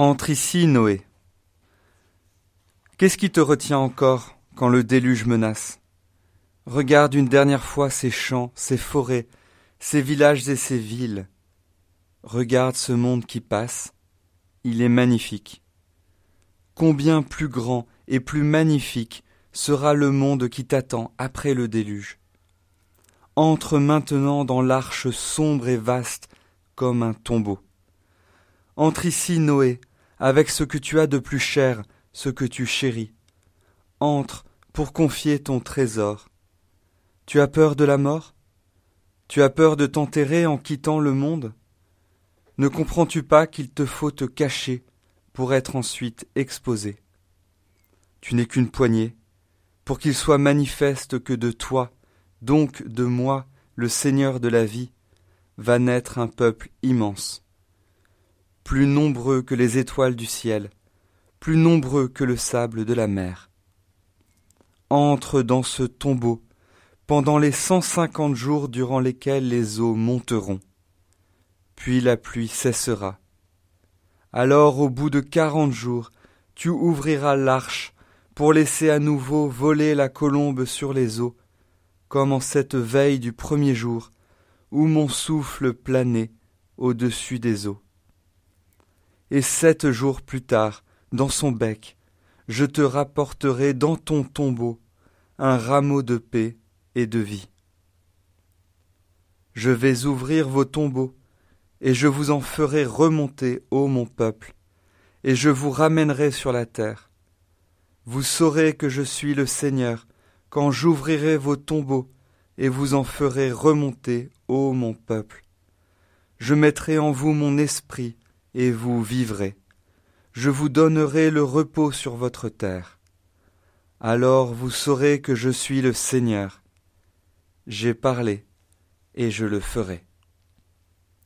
Entre ici, Noé. Qu'est-ce qui te retient encore quand le déluge menace? Regarde une dernière fois ces champs, ces forêts, ces villages et ces villes. Regarde ce monde qui passe, il est magnifique. Combien plus grand et plus magnifique sera le monde qui t'attend après le déluge? Entre maintenant dans l'arche sombre et vaste comme un tombeau. Entre ici, Noé, avec ce que tu as de plus cher, ce que tu chéris. Entre pour confier ton trésor. Tu as peur de la mort? Tu as peur de t'enterrer en quittant le monde? Ne comprends-tu pas qu'il te faut te cacher pour être ensuite exposé? Tu n'es qu'une poignée, pour qu'il soit manifeste que de toi, donc de moi, le Seigneur de la vie, va naître un peuple immense plus nombreux que les étoiles du ciel, plus nombreux que le sable de la mer. Entre dans ce tombeau pendant les cent cinquante jours durant lesquels les eaux monteront. Puis la pluie cessera. Alors au bout de quarante jours, tu ouvriras l'arche pour laisser à nouveau voler la colombe sur les eaux, comme en cette veille du premier jour, où mon souffle planait au-dessus des eaux et sept jours plus tard, dans son bec, je te rapporterai dans ton tombeau un rameau de paix et de vie. Je vais ouvrir vos tombeaux, et je vous en ferai remonter, ô mon peuple, et je vous ramènerai sur la terre. Vous saurez que je suis le Seigneur, quand j'ouvrirai vos tombeaux, et vous en ferai remonter, ô mon peuple. Je mettrai en vous mon esprit, et vous vivrez. Je vous donnerai le repos sur votre terre. Alors vous saurez que je suis le Seigneur. J'ai parlé, et je le ferai.